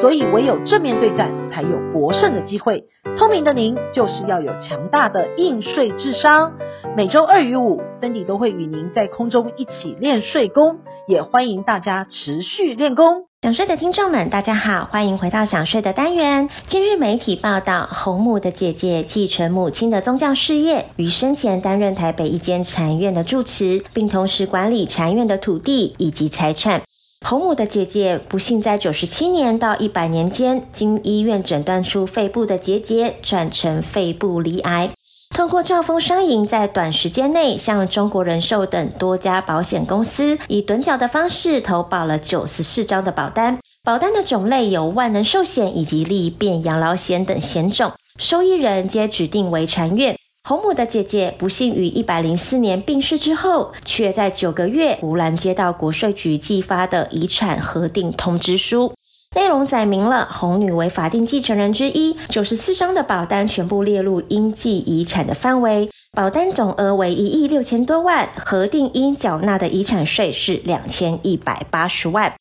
所以唯有正面对战，才有博胜的机会。聪明的您，就是要有强大的应税智商。每周二与五，Cindy 都会与您在空中一起练税功，也欢迎大家持续练功。想睡的听众们，大家好，欢迎回到想睡的单元。今日媒体报道，红木的姐姐继承母亲的宗教事业，于生前担任台北一间禅院的住持，并同时管理禅院的土地以及财产。洪母的姐姐不幸在九十七年到一百年间，经医院诊断出肺部的结节转成肺部罹癌。透过兆丰商银，在短时间内向中国人寿等多家保险公司以趸缴的方式投保了九十四张的保单，保单的种类有万能寿险以及利变养老险等险种，受益人皆指定为禅院。洪母的姐姐不幸于一百零四年病逝之后，却在九个月忽然接到国税局寄发的遗产核定通知书，内容载明了洪女为法定继承人之一，九十四张的保单全部列入应继遗产的范围，保单总额为一亿六千多万，核定应缴纳的遗产税是两千一百八十万。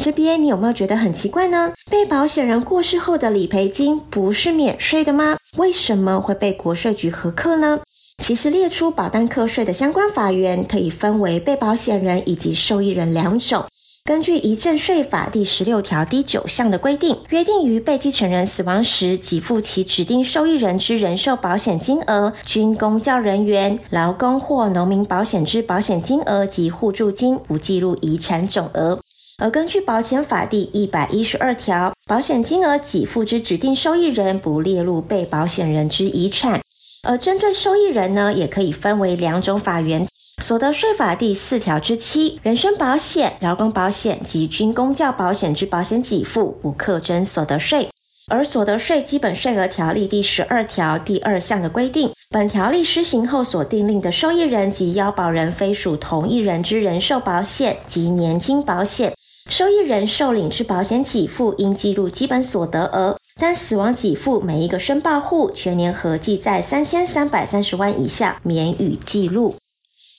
这边你有没有觉得很奇怪呢？被保险人过世后的理赔金不是免税的吗？为什么会被国税局核课呢？其实列出保单课税的相关法源可以分为被保险人以及受益人两种。根据遗赠税法第十六条第九项的规定，约定于被继承人死亡时给付其指定受益人之人寿保险金额，军公教人员、劳工或农民保险之保险金额及互助金，不计入遗产总额。而根据保险法第一百一十二条，保险金额给付之指定受益人不列入被保险人之遗产。而针对受益人呢，也可以分为两种法源：所得税法第四条之七，人身保险、劳工保险及军公教保险之保险给付不课征所得税。而所得税基本税额条例第十二条第二项的规定，本条例施行后所订定的受益人及要保人非属同一人之人寿保险及年金保险。受益人受领之保险给付应计入基本所得额，但死亡给付每一个申报户全年合计在三千三百三十万以下，免予记录。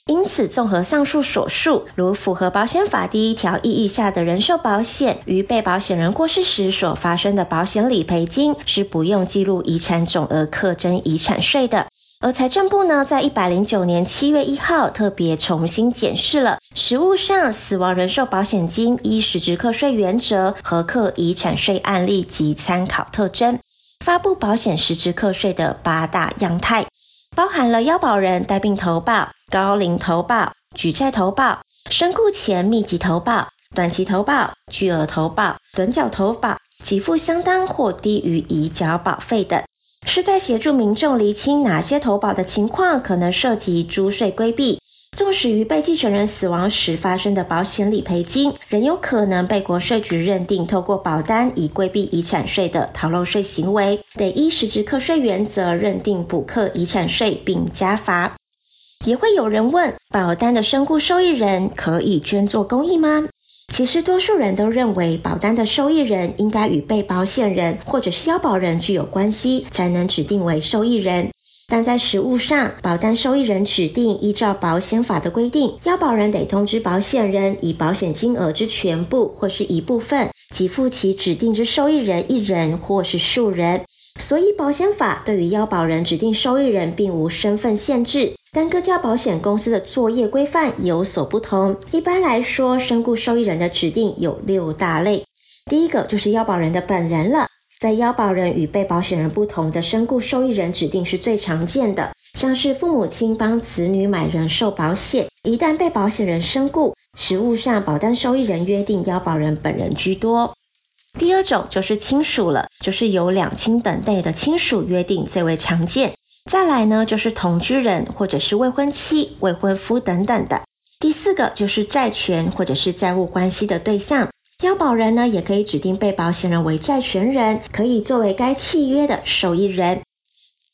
因此，综合上述所述，如符合保险法第一条意义下的人寿保险，于被保险人过世时所发生的保险理赔金，是不用计入遗产总额课征遗产税的。而财政部呢，在一百零九年七月一号特别重新检视了实务上死亡人寿保险金依实质课税原则核课遗产税案例及参考特征，发布保险实质课税的八大样态，包含了要保人带病投保、高龄投保、举债投保、身故前密集投保、短期投保、巨额投保、趸缴投保、给付相当或低于已缴保费等。是在协助民众厘清哪些投保的情况可能涉及租税规避，纵使于被继承人死亡时发生的保险理赔金，仍有可能被国税局认定透过保单以规避遗产税的逃漏税行为，得依实质课税原则认定补课遗产税并加罚。也会有人问，保单的身故受益人可以捐做公益吗？其实，多数人都认为保单的受益人应该与被保险人或者是要保人具有关系，才能指定为受益人。但在实务上，保单受益人指定依照保险法的规定，要保人得通知保险人，以保险金额之全部或是一部分给付其指定之受益人一人或是数人。所以，保险法对于要保人指定受益人并无身份限制。但各家保险公司的作业规范有所不同。一般来说，身故受益人的指定有六大类。第一个就是要保人的本人了，在要保人与被保险人不同的身故受益人指定是最常见的，像是父母亲帮子女买人寿保险，一旦被保险人身故，实务上保单受益人约定要保人本人居多。第二种就是亲属了，就是由两亲等内的亲属约定最为常见。再来呢，就是同居人或者是未婚妻、未婚夫等等的。第四个就是债权或者是债务关系的对象，要保人呢也可以指定被保险人为债权人，可以作为该契约的受益人。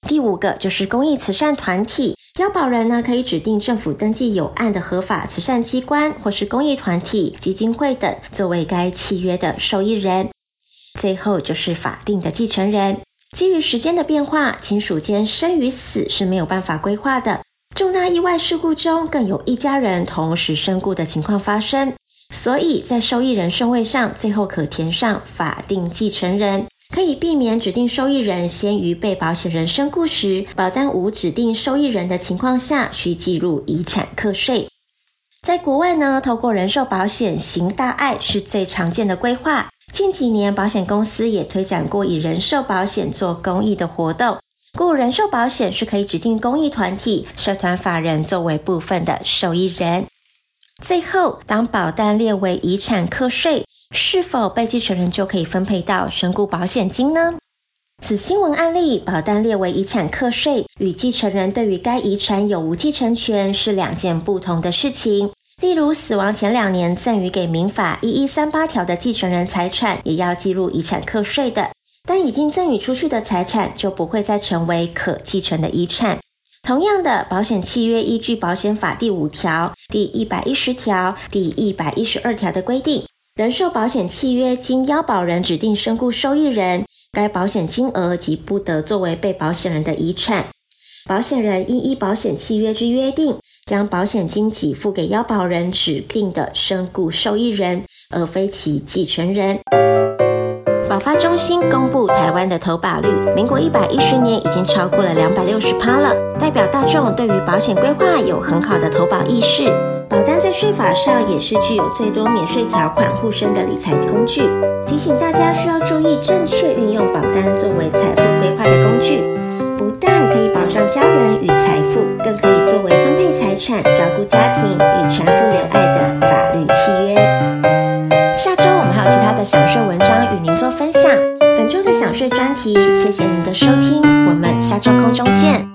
第五个就是公益慈善团体，要保人呢，可以指定政府登记有案的合法慈善机关或是公益团体、基金会等，作为该契约的受益人。最后就是法定的继承人。基于时间的变化，亲属间生与死是没有办法规划的。重大意外事故中，更有一家人同时身故的情况发生，所以在受益人顺位上，最后可填上法定继承人。可以避免指定受益人先于被保险人身故时，保单无指定受益人的情况下，需计入遗产课税。在国外呢，透过人寿保险行大爱是最常见的规划。近几年，保险公司也推展过以人寿保险做公益的活动，故人寿保险是可以指定公益团体、社团法人作为部分的受益人。最后，当保单列为遗产课税。是否被继承人就可以分配到身故保险金呢？此新闻案例，保单列为遗产课税，与继承人对于该遗产有无继承权是两件不同的事情。例如，死亡前两年赠与给民法一一三八条的继承人财产，也要计入遗产课税的。但已经赠与出去的财产，就不会再成为可继承的遗产。同样的，保险契约依据保险法第五条、第一百一十条、第一百一十二条的规定。人寿保险契约经要保人指定身故受益人，该保险金额即不得作为被保险人的遗产。保险人应依保险契约之约定，将保险金给付给要保人指定的身故受益人，而非其继承人。保发中心公布台湾的投保率，民国一百一十年已经超过了两百六十趴了，代表大众对于保险规划有很好的投保意识。保单在税法上也是具有最多免税条款护身的理财工具，提醒大家需要注意正确运用保单作为财富规划的工具，但可以保障家人与财富，更可以作为分配财产、照顾家庭与全副留爱的法律契约。下周我们还有其他的享税文章与您做分享。本周的享税专题，谢谢您的收听，我们下周空中见。